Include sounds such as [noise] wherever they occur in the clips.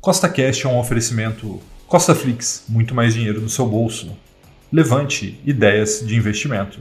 Costa Cash é um oferecimento Costa Flix, muito mais dinheiro no seu bolso. Levante ideias de investimento.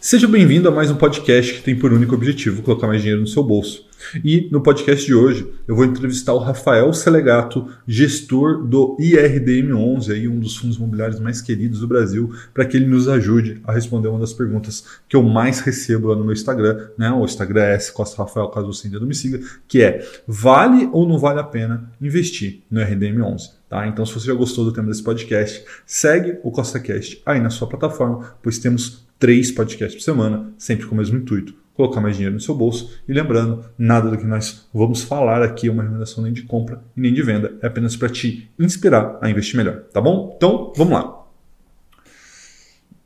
Seja bem-vindo a mais um podcast que tem por único objetivo colocar mais dinheiro no seu bolso. E no podcast de hoje eu vou entrevistar o Rafael Selegato, gestor do IRDM11, aí um dos fundos imobiliários mais queridos do Brasil, para que ele nos ajude a responder uma das perguntas que eu mais recebo lá no meu Instagram, né? O Instagram é S Costa Rafael, caso você ainda não me siga, que é vale ou não vale a pena investir no IRDM11? Tá? Então, se você já gostou do tema desse podcast, segue o CostaCast aí na sua plataforma, pois temos três podcasts por semana, sempre com o mesmo intuito, colocar mais dinheiro no seu bolso. E lembrando, nada do que nós vamos falar aqui é uma recomendação nem de compra e nem de venda, é apenas para te inspirar a investir melhor, tá bom? Então, vamos lá.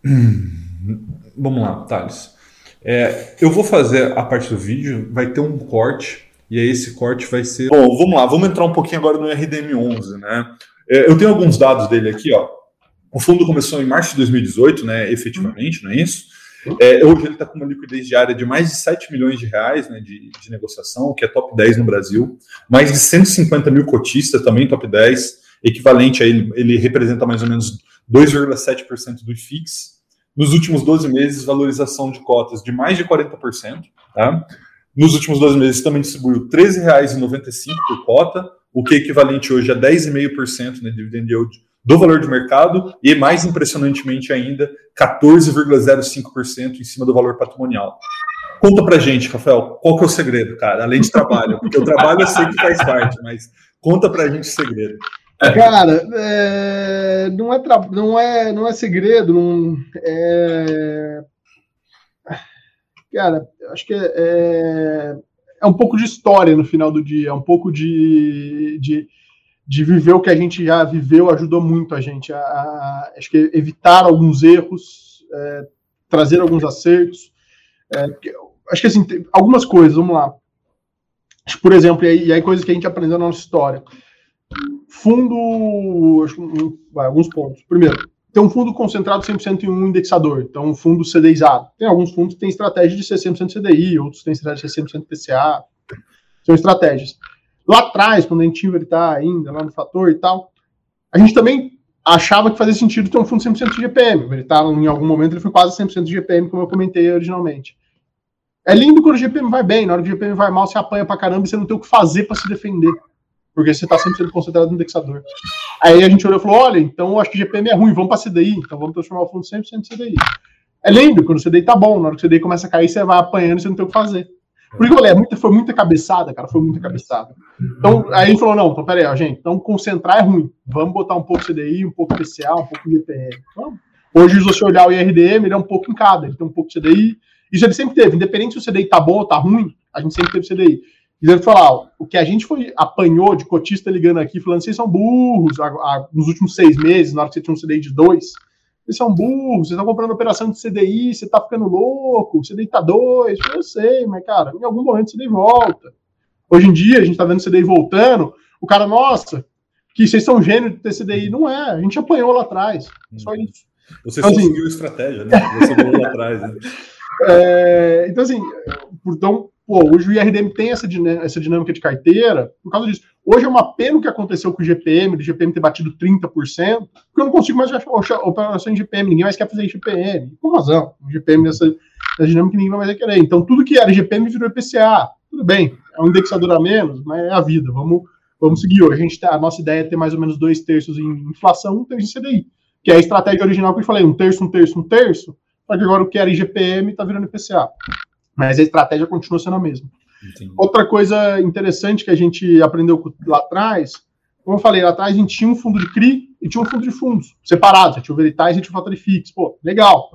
[clears throat] vamos lá, Thales. É, eu vou fazer a parte do vídeo, vai ter um corte, e aí esse corte vai ser. Bom, vamos lá, vamos entrar um pouquinho agora no RDM11, né? É, eu tenho alguns dados dele aqui, ó. O fundo começou em março de 2018, né, efetivamente, não é isso? É, hoje ele está com uma liquidez diária de mais de 7 milhões de reais né, de, de, negociação, o que é top 10 no Brasil. Mais de 150 mil cotistas, também top 10, equivalente a ele, ele representa mais ou menos 2,7% do IFIX. Nos últimos 12 meses, valorização de cotas de mais de 40%. Tá? Nos últimos 12 meses, também distribuiu R$ 13,95 por cota, o que é equivalente hoje a 10,5% né, de dividend yield do valor de mercado e, mais impressionantemente ainda, 14,05% em cima do valor patrimonial. Conta pra gente, Rafael, qual que é o segredo, cara? Além de trabalho, porque o trabalho eu sei que faz parte, mas conta pra gente o segredo. Cara, é, não, é não, é, não é segredo, não, é, cara, acho que é, é, é, um pouco de história no final do dia, é um pouco de, de de viver o que a gente já viveu ajudou muito a gente a, a acho que evitar alguns erros, é, trazer alguns acertos. É, acho que assim, algumas coisas, vamos lá. Por exemplo, e aí, e aí, coisas que a gente aprendeu na nossa história. Fundo, acho, vai, alguns pontos. Primeiro, tem um fundo concentrado 100% em um indexador, então um fundo CDIzado. Tem alguns fundos que têm estratégia de ser 100% CDI, outros têm estratégia de ser 100% PCA. São estratégias. Lá atrás, quando a gente tinha tá ainda, lá no fator e tal, a gente também achava que fazia sentido ter um fundo 100% de GPM. Ele tá, em algum momento ele foi quase 100% de GPM, como eu comentei originalmente. É lindo quando o GPM vai bem, na hora que o GPM vai mal, você apanha pra caramba e você não tem o que fazer para se defender. Porque você está sempre sendo considerado no indexador. Aí a gente olhou e falou: olha, então acho que GPM é ruim, vamos para CDI, então vamos transformar o fundo 100% em CDI. É lindo quando o CDI tá bom, na hora que o CDI começa a cair, você vai apanhando e você não tem o que fazer. Por isso eu falei, é muita, foi muita cabeçada, cara, foi muita cabeçada. Então, aí ele falou, não, então peraí, ó, gente, então concentrar é ruim. Vamos botar um pouco CDI, um pouco PCA, um pouco IPM. Então, hoje, se você olhar o IRDM, ele é um pouco em cada, ele tem um pouco de CDI. Isso ele sempre teve, independente se o CDI tá bom ou tá ruim, a gente sempre teve CDI. E ele falou, o que a gente foi, apanhou de cotista ligando aqui, falando, vocês são burros, a, a, nos últimos seis meses, na hora que você tinha um CDI de dois, vocês são burros, vocês estão comprando operação de CDI, você está ficando louco, CDI tá dois, eu sei, mas, cara, em algum momento o CDI volta. Hoje em dia, a gente está vendo o CDI voltando, o cara, nossa, que vocês são gênio de ter CDI. Não é, a gente apanhou lá atrás. Só uhum. isso. Você então, assim, conseguiu assim, estratégia, né? Você lá atrás, né? [laughs] É, então, assim, então, pô, hoje o IRDM tem essa, essa dinâmica de carteira por causa disso. Hoje é uma pena o que aconteceu com o GPM, do GPM ter batido 30%, porque eu não consigo mais operações de GPM, ninguém mais quer fazer GPM. Com razão, o GPM nessa, nessa dinâmica ninguém mais vai querer. Então, tudo que era GPM virou IPCA. Tudo bem, é um indexador a menos, mas é a vida, vamos, vamos seguir hoje. A, gente tá, a nossa ideia é ter mais ou menos dois terços em inflação, um terço em CDI, que é a estratégia original que eu falei, um terço, um terço, um terço, só que agora o que era IGPM está virando IPCA. Mas a estratégia continua sendo a mesma. Entendi. Outra coisa interessante que a gente aprendeu lá atrás, como eu falei, lá atrás a gente tinha um fundo de CRI e tinha um fundo de fundos separados. Tinha o Veritas e tinha o Fator Fix. Pô, legal.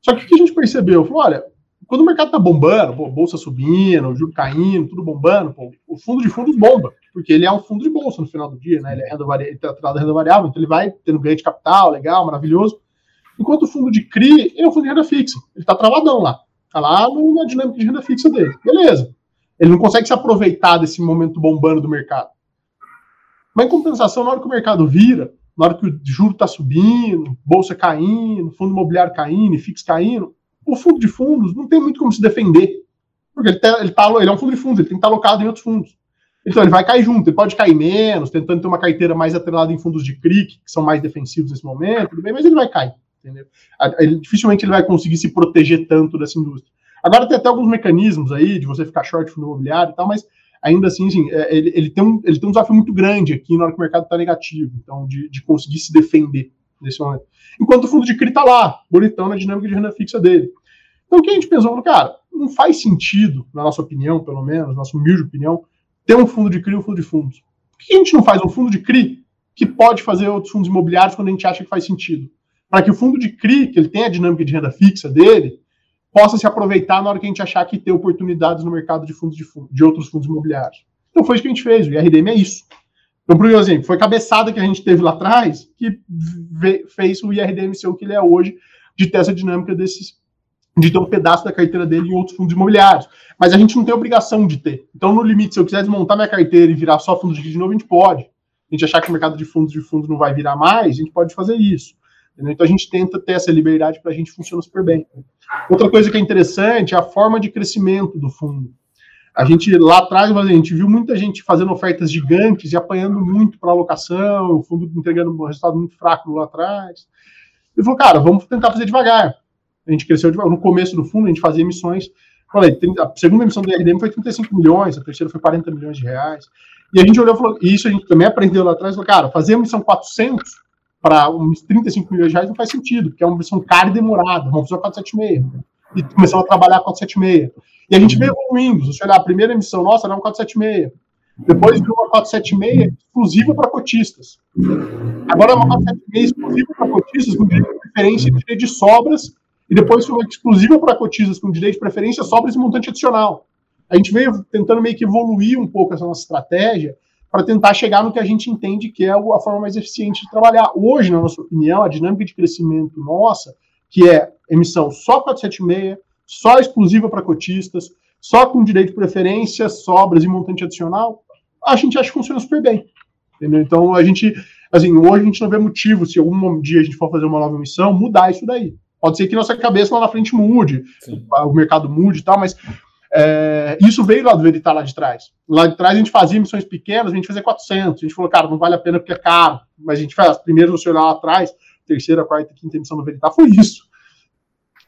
Só que o que a gente percebeu? Falou, olha, quando o mercado tá bombando, pô, bolsa subindo, juro caindo, tudo bombando, pô, o fundo de fundos bomba, porque ele é um fundo de bolsa no final do dia, né? Ele é renda variável, ele tá renda variável, então ele vai tendo ganho de capital, legal, maravilhoso. Enquanto o fundo de CRI, é um fundo de renda fixa. Ele tá travadão lá. Tá lá na dinâmica de renda fixa dele. Beleza. Ele não consegue se aproveitar desse momento bombando do mercado. Mas em compensação, na hora que o mercado vira, na hora que o juro está subindo, bolsa caindo, fundo imobiliário caindo, fixo caindo, o fundo de fundos não tem muito como se defender. Porque ele, tá, ele, tá, ele é um fundo de fundos, ele tem que estar tá alocado em outros fundos. Então ele vai cair junto, ele pode cair menos, tentando ter uma carteira mais atrelada em fundos de CRIC, que são mais defensivos nesse momento, tudo bem, mas ele vai cair. Entendeu? Ele, dificilmente ele vai conseguir se proteger tanto dessa indústria. Agora tem até alguns mecanismos aí de você ficar short fundo imobiliário e tal, mas ainda assim, assim é, ele, ele, tem um, ele tem um desafio muito grande aqui na hora que o mercado está negativo, então de, de conseguir se defender nesse momento. Enquanto o fundo de CRI está lá, bonitão na dinâmica de renda fixa dele. Então o que a gente pensou? Cara, não faz sentido, na nossa opinião, pelo menos, nossa humilde opinião, ter um fundo de CRI e um fundo de fundos. Por que a gente não faz um fundo de CRI que pode fazer outros fundos imobiliários quando a gente acha que faz sentido? Para que o fundo de CRI, que ele tem a dinâmica de renda fixa dele, possa se aproveitar na hora que a gente achar que tem oportunidades no mercado de fundos de, de outros fundos imobiliários. Então foi isso que a gente fez, o IRDM é isso. Então, por exemplo, foi cabeçada que a gente teve lá atrás que fez o IRDM ser o que ele é hoje, de ter essa dinâmica desses, de ter um pedaço da carteira dele em outros fundos imobiliários. Mas a gente não tem obrigação de ter. Então, no limite, se eu quiser desmontar minha carteira e virar só fundos de de novo, a gente pode. A gente achar que o mercado de fundos de fundos não vai virar mais, a gente pode fazer isso. Entendeu? Então a gente tenta ter essa liberdade para a gente funcionar super bem. Outra coisa que é interessante é a forma de crescimento do fundo. A gente lá atrás, a gente viu muita gente fazendo ofertas gigantes e apanhando muito para alocação, o fundo entregando um resultado muito fraco lá atrás. E falou, cara, vamos tentar fazer devagar. A gente cresceu devagar. No começo do fundo, a gente fazia emissões. Falei, a segunda emissão do RDM foi 35 milhões, a terceira foi 40 milhões de reais. E a gente olhou e falou, e isso a gente também aprendeu lá atrás, falou, cara, fazer emissão 400 para uns 35 milhões de reais não faz sentido, porque é uma versão cara e demorada. Vamos fazer 476. E começamos a trabalhar 476. E a gente veio evoluindo. Se você olhar a primeira emissão nossa, era uma 476. Depois virou uma 476 exclusiva para cotistas. Agora é uma 476 exclusiva para cotistas, com direito de preferência e direito de sobras. E depois foi uma exclusiva para cotistas, com direito de preferência, sobras e montante adicional. A gente veio tentando meio que evoluir um pouco essa nossa estratégia para tentar chegar no que a gente entende que é a forma mais eficiente de trabalhar. Hoje, na nossa opinião, a dinâmica de crescimento nossa, que é emissão só 476, só exclusiva para cotistas, só com direito de preferência, sobras e montante adicional, a gente acha que funciona super bem. Entendeu? Então, a gente, assim, hoje a gente não vê motivo, se algum dia a gente for fazer uma nova emissão, mudar isso daí. Pode ser que nossa cabeça lá na frente mude, Sim. o mercado mude e tal, mas é, isso veio lá do Veritar lá de trás. Lá de trás a gente fazia missões pequenas, a gente fazia 400. A gente falou, cara, não vale a pena porque é caro. Mas a gente faz, primeiro você olhar lá atrás, terceira, quarta, quinta emissão do Veritar, foi isso.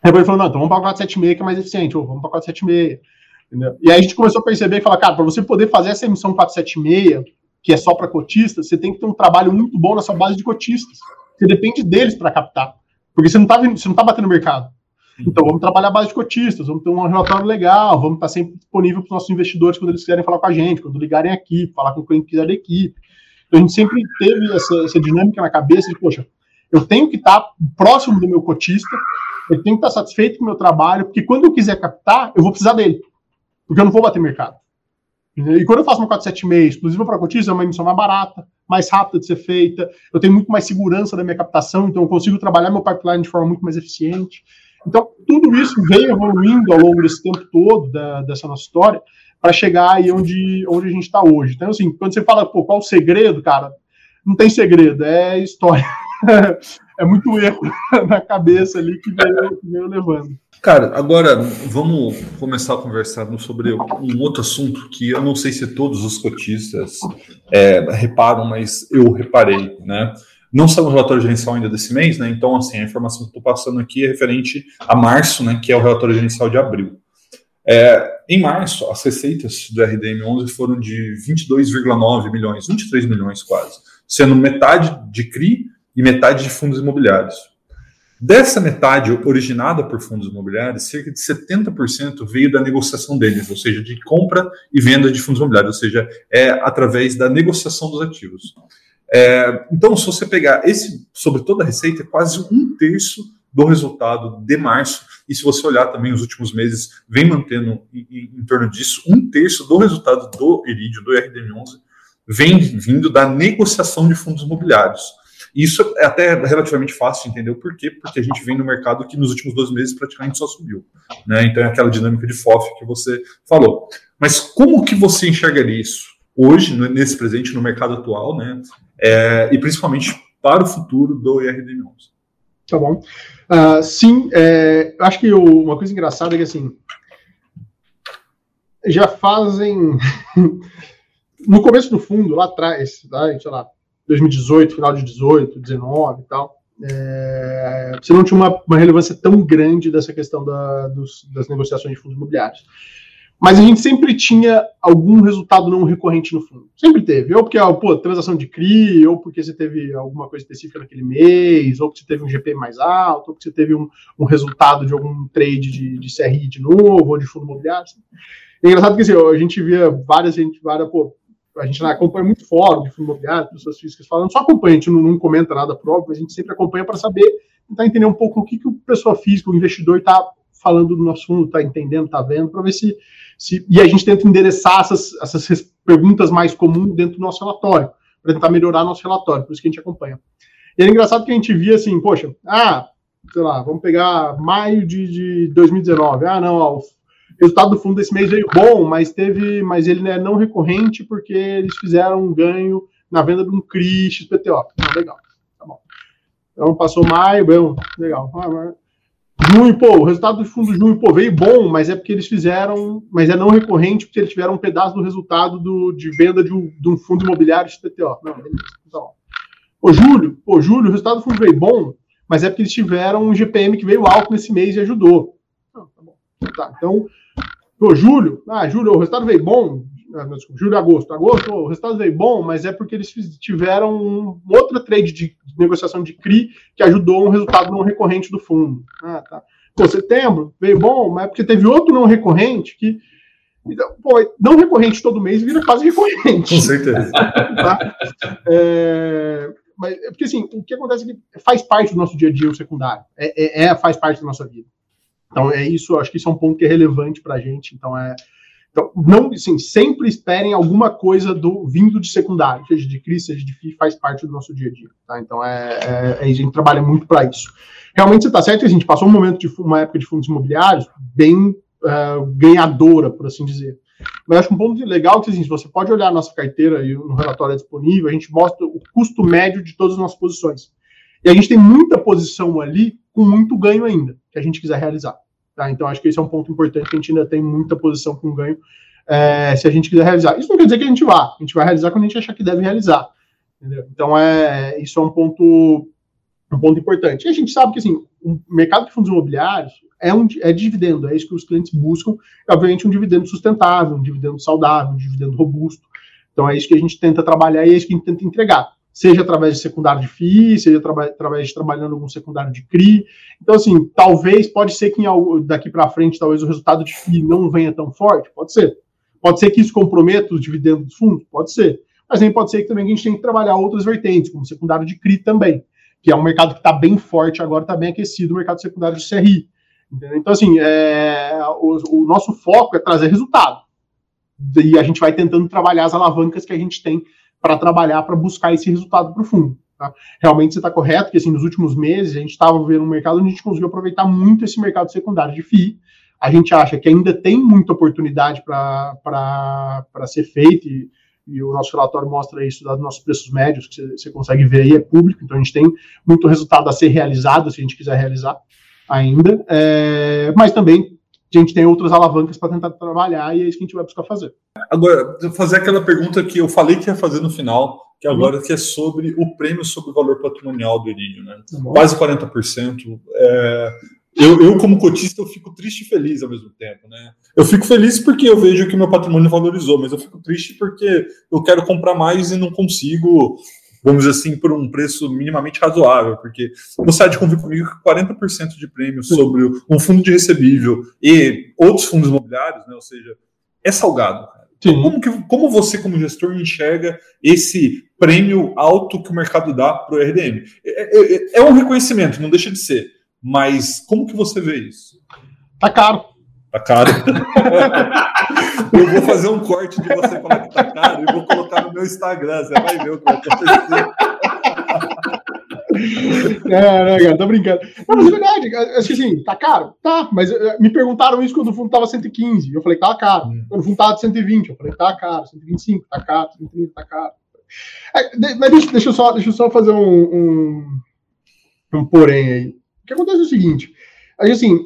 Depois ele falou, não, então vamos para 476 que é mais eficiente, ou vamos para 476. Entendeu? E aí a gente começou a perceber e falar, cara, para você poder fazer essa emissão 476, que é só para cotistas, você tem que ter um trabalho muito bom na sua base de cotistas. Você depende deles para captar. Porque você não está tá batendo no mercado. Então, vamos trabalhar a base de cotistas, vamos ter um relatório legal, vamos estar sempre disponível para os nossos investidores quando eles quiserem falar com a gente, quando ligarem aqui, falar com quem quiser da equipe. Então, a gente sempre teve essa, essa dinâmica na cabeça de, poxa, eu tenho que estar próximo do meu cotista, eu tenho que estar satisfeito com o meu trabalho, porque quando eu quiser captar, eu vou precisar dele, porque eu não vou bater mercado. E quando eu faço uma 476 exclusiva para cotista, é uma emissão mais barata, mais rápida de ser feita, eu tenho muito mais segurança da minha captação, então eu consigo trabalhar meu pipeline de forma muito mais eficiente. Então, tudo isso veio evoluindo ao longo desse tempo todo da, dessa nossa história para chegar aí onde, onde a gente está hoje. Então, assim, quando você fala, pô, qual o segredo, cara? Não tem segredo, é história. [laughs] é muito erro [laughs] na cabeça ali que veio levando. Cara, agora vamos começar a conversar sobre um outro assunto que eu não sei se todos os cotistas é, reparam, mas eu reparei, né? Não saiu o relatório gerencial ainda desse mês, né? Então, assim, a informação que estou passando aqui é referente a março, né? Que é o relatório gerencial de abril. É, em março, as receitas do RDM11 foram de 22,9 milhões, 23 milhões quase, sendo metade de CRI e metade de fundos imobiliários. Dessa metade originada por fundos imobiliários, cerca de 70% veio da negociação deles, ou seja, de compra e venda de fundos imobiliários, ou seja, é através da negociação dos ativos. É, então, se você pegar esse sobre toda a receita, é quase um terço do resultado de março. E se você olhar também os últimos meses, vem mantendo em, em, torno disso, um terço do resultado do Iridio, do RDM11, vem vindo da negociação de fundos imobiliários. Isso é até relativamente fácil de entender o porquê, porque a gente vem no mercado que nos últimos dois meses praticamente só subiu. Né? Então é aquela dinâmica de FOF que você falou. Mas como que você enxergaria isso? Hoje, nesse presente, no mercado atual, né? É, e principalmente para o futuro do IRDM11. Tá bom. Uh, sim, é, acho que o, uma coisa engraçada é que assim já fazem. [laughs] no começo do fundo, lá atrás, tá? sei lá, 2018, final de 18, 19 e tal, é, você não tinha uma, uma, relevância tão grande dessa questão da, dos, das negociações de fundos imobiliários. Mas a gente sempre tinha algum resultado não recorrente no fundo. Sempre teve. Ou porque, pô, transação de CRI, ou porque você teve alguma coisa específica naquele mês, ou porque você teve um GP mais alto, ou porque você teve um, um resultado de algum trade de, de CRI de novo, ou de fundo imobiliário. Assim. É engraçado que assim, a gente via várias, gente, várias, pô, a gente acompanha muito fórum de fundo imobiliário, pessoas físicas falando, só acompanha, a gente não, não comenta nada próprio, a gente sempre acompanha para saber, tentar entender um pouco o que, que o pessoa física, o investidor está falando do nosso fundo, está entendendo, está vendo, para ver se, se. E a gente tenta endereçar essas, essas perguntas mais comuns dentro do nosso relatório, para tentar melhorar nosso relatório, por isso que a gente acompanha. E é engraçado que a gente via assim, poxa, ah, sei lá, vamos pegar maio de, de 2019. Ah, não, ó, o resultado do fundo desse mês veio bom, mas teve, mas ele é não recorrente porque eles fizeram um ganho na venda de um CRI XPTO. Ah, legal, tá bom. Então passou maio, bom, legal. Ah, Junho, o resultado do fundo de junho, pô, veio bom, mas é porque eles fizeram, mas é não recorrente porque eles tiveram um pedaço do resultado do, de venda de um, de um fundo imobiliário XPTO. Não, beleza, bom. Ô, Júlio, Júlio, o resultado do fundo veio bom, mas é porque eles tiveram um GPM que veio alto nesse mês e ajudou. Não, tá bom. Tá, então, pô, Júlio, ah, Júlio, o resultado veio bom, desculpa, julho, agosto. Agosto, o resultado veio bom, mas é porque eles tiveram um, outra trade de, negociação de CRI que ajudou um resultado não recorrente do fundo. Ah, tá. Pô, setembro veio bom, mas é porque teve outro não recorrente que. Então, pô, não recorrente todo mês vira quase recorrente. Com certeza. [laughs] Tá? É, mas é porque assim, o que acontece é que faz parte do nosso dia a dia o secundário. É, é, é faz parte da nossa vida. Então, é isso, acho que isso é um ponto que é relevante para a gente. Então, é, então, não, assim, sempre esperem alguma coisa do vindo de secundário, seja de CRI, seja de FI, faz parte do nosso dia a dia. Tá? Então, é, é, a gente trabalha muito para isso. Realmente, você está certo que a gente passou um momento de uma época de fundos imobiliários bem uh, ganhadora, por assim dizer. Mas acho um ponto legal é que assim, você pode olhar a nossa carteira e no relatório é disponível, a gente mostra o custo médio de todas as nossas posições. E a gente tem muita posição ali com muito ganho ainda, que a gente quiser realizar. Tá? Então, acho que esse é um ponto importante, que a gente ainda tem muita posição com ganho é, se a gente quiser realizar. Isso não quer dizer que a gente vá, a gente vai realizar quando a gente achar que deve realizar. Entendeu? Então, é, isso é um ponto, um ponto importante. E a gente sabe que assim, o mercado de fundos imobiliários é, um, é dividendo, é isso que os clientes buscam, obviamente um dividendo sustentável, um dividendo saudável, um dividendo robusto. Então, é isso que a gente tenta trabalhar e é isso que a gente tenta entregar seja através de secundário de FII, seja através de trabalhando algum secundário de CRI. Então, assim, talvez, pode ser que daqui para frente, talvez o resultado de FII não venha tão forte, pode ser. Pode ser que isso comprometa os dividendos dos fundos, pode ser. Mas também pode ser que também a gente tem que trabalhar outras vertentes, como secundário de CRI também, que é um mercado que está bem forte agora, está bem aquecido, o mercado secundário de CRI. Entendeu? Então, assim, é, o, o nosso foco é trazer resultado. E a gente vai tentando trabalhar as alavancas que a gente tem para trabalhar para buscar esse resultado profundo. Tá? Realmente você está correto que assim, nos últimos meses a gente estava vendo um mercado onde a gente conseguiu aproveitar muito esse mercado secundário de FII. A gente acha que ainda tem muita oportunidade para ser feito, e, e, o nosso relatório mostra isso dos nossos preços médios, que você consegue ver aí, é público, então a gente tem muito resultado a ser realizado, se a gente quiser realizar ainda, é, mas também a gente tem outras alavancas para tentar trabalhar e é isso que a gente vai buscar fazer. Agora, fazer aquela pergunta que eu falei que ia fazer no final, que agora uhum. que é sobre o prêmio sobre o valor patrimonial do Erídio, né? Uhum. Quase 40%. É, eu, eu, como cotista, eu fico triste e feliz ao mesmo tempo, né? Eu fico feliz porque eu vejo que meu patrimônio valorizou, mas eu fico triste porque eu quero comprar mais e não consigo vamos dizer assim, por um preço minimamente razoável, porque você há de convir comigo que 40% de prêmio sobre um fundo de recebível e outros fundos imobiliários, né, ou seja, é salgado. Então, como, que, como você, como gestor, enxerga esse prêmio alto que o mercado dá para o RDM? É, é, é, é um reconhecimento, não deixa de ser, mas como que você vê isso? Tá caro. Tá caro. [laughs] eu vou fazer um corte de você falar que tá caro e vou colocar no meu Instagram. Você vai ver o que vai acontecer. Não, não, cara, tô brincando. Não, mas é verdade, acho que assim, tá caro? Tá, mas eh, me perguntaram isso quando o fundo tava 115. Eu falei, tá caro. Hum. Quando o fundo tava de 120, eu falei, tá caro. 125, tá caro. 130, tá caro. É, mas deixa, deixa, eu só, deixa eu só fazer um, um, um porém aí. O que acontece é o seguinte: assim,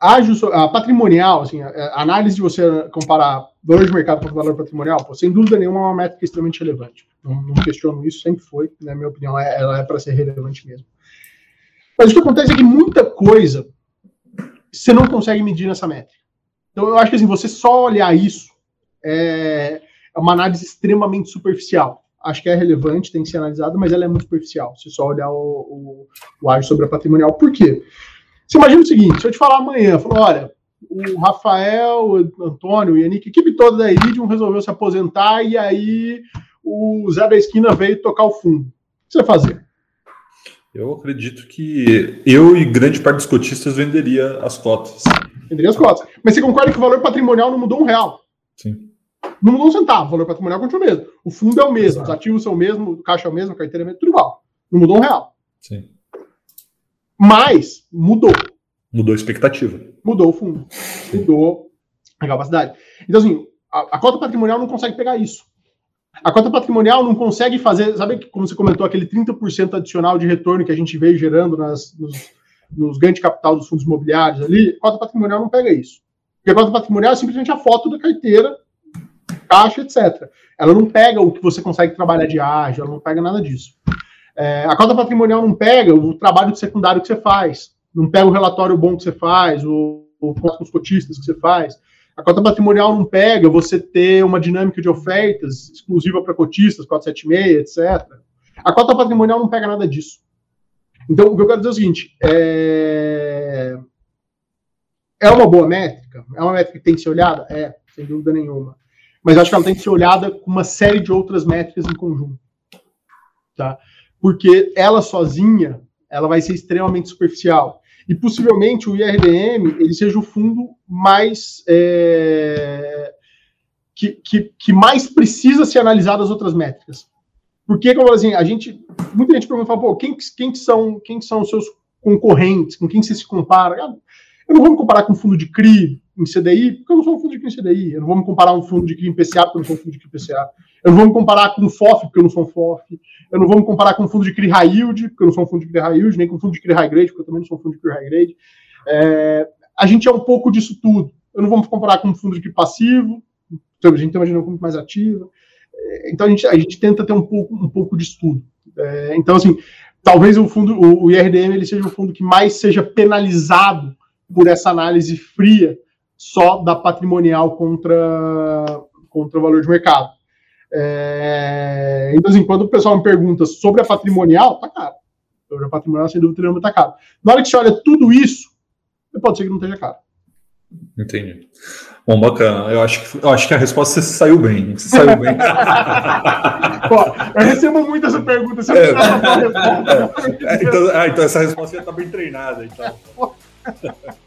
a, a patrimonial, assim, a, análise de você comparar valor de mercado com valor patrimonial, pô, sem dúvida nenhuma é uma métrica extremamente relevante. Não, não questiono isso, sempre foi, na minha opinião, é, ela é para ser relevante mesmo. Mas o que acontece é que muita coisa você não consegue medir nessa métrica. Então eu acho que assim, você só olhar isso é, é uma análise extremamente superficial. Acho que é relevante, tem que ser analisada, mas ela é muito superficial. Se só olhar o, o, o sobre a patrimonial. Por quê? Você imagina o seguinte: se eu te falar amanhã, falar, olha, o Rafael, o Antônio, o Yannick, a equipe toda da Iridium resolveu se aposentar e aí o Zé da Esquina veio tocar o fundo. O que você vai fazer? Eu acredito que eu e grande parte dos cotistas venderia as cotas. Venderia as cotas. Mas você concorda que o valor patrimonial não mudou um real? Sim. Não mudou um centavo, o valor patrimonial continua o mesmo. O fundo é o mesmo, Exato. os ativos são o mesmo, o caixa é o mesmo, a carteira é o mesmo, tudo igual. Não mudou um real. Sim. Mas mudou. Mudou a expectativa. Mudou o fundo. Mudou a capacidade. Então, assim, a, a cota patrimonial não consegue pegar isso. A cota patrimonial não consegue fazer, sabe como você comentou, aquele 30% adicional de retorno que a gente veio gerando nas, nos, nos ganhos de capital dos fundos imobiliários ali? A cota patrimonial não pega isso. Porque a cota patrimonial é simplesmente a foto da carteira, caixa, etc. Ela não pega o que você consegue trabalhar de ágio, ela não pega nada disso. É, a cota patrimonial não pega o trabalho de secundário que você faz, não pega o relatório bom que você faz, o, o com os cotistas que você faz. A cota patrimonial não pega você ter uma dinâmica de ofertas exclusiva para cotistas, 476, etc. A cota patrimonial não pega nada disso. Então, o que eu quero dizer é o seguinte: é, é uma boa métrica? É uma métrica que tem que ser olhada? É, sem dúvida nenhuma. Mas acho que ela tem que ser olhada com uma série de outras métricas em conjunto. Tá? Porque ela sozinha ela vai ser extremamente superficial. E possivelmente o IRDM ele seja o fundo mais é, que, que, que, mais precisa ser analisado as outras métricas. Porque, como assim, a gente. Muita gente pergunta, pô, quem, quem, são, quem são os seus concorrentes? Com quem você se compara? Eu não vou me comparar com fundo de CRI em CDI, porque eu não sou um fundo de CRI em CDI. Eu não vou me comparar um fundo de CRI em PCA, porque eu não sou um fundo de CRI em PCA. Eu não vou me comparar com um FOF, porque eu não sou um FOF. Eu não vou me comparar com um fundo de CRI High Yield, porque eu não sou um fundo de CRI High Yield, nem com um fundo de CRI High Grade, porque eu também não sou um fundo de CRI High Grade. É, a gente é um pouco disso tudo. Eu não vou me comparar com um fundo de CRI passivo, então a gente tem uma dinâmica muito mais ativa. É, então a gente, a gente tenta ter um pouco, um pouco disso tudo. É, então, assim, talvez o fundo, o, o IRDM, ele seja o fundo que mais seja penalizado por essa análise fria só da patrimonial contra, contra o valor de mercado. É, então, assim, quando o pessoal me pergunta sobre a patrimonial, tá caro. Sobre a patrimonial, sem dúvida nenhuma, tá caro. Na hora que você olha tudo isso, pode ser que não esteja caro. Entendi. Bom, bacana. Eu acho que, eu acho que a resposta você saiu bem. Você saiu bem. [laughs] Pô, eu recebo muito essa pergunta. Você é, é, é, então, ah, então essa resposta já está bem treinada. Então. [laughs]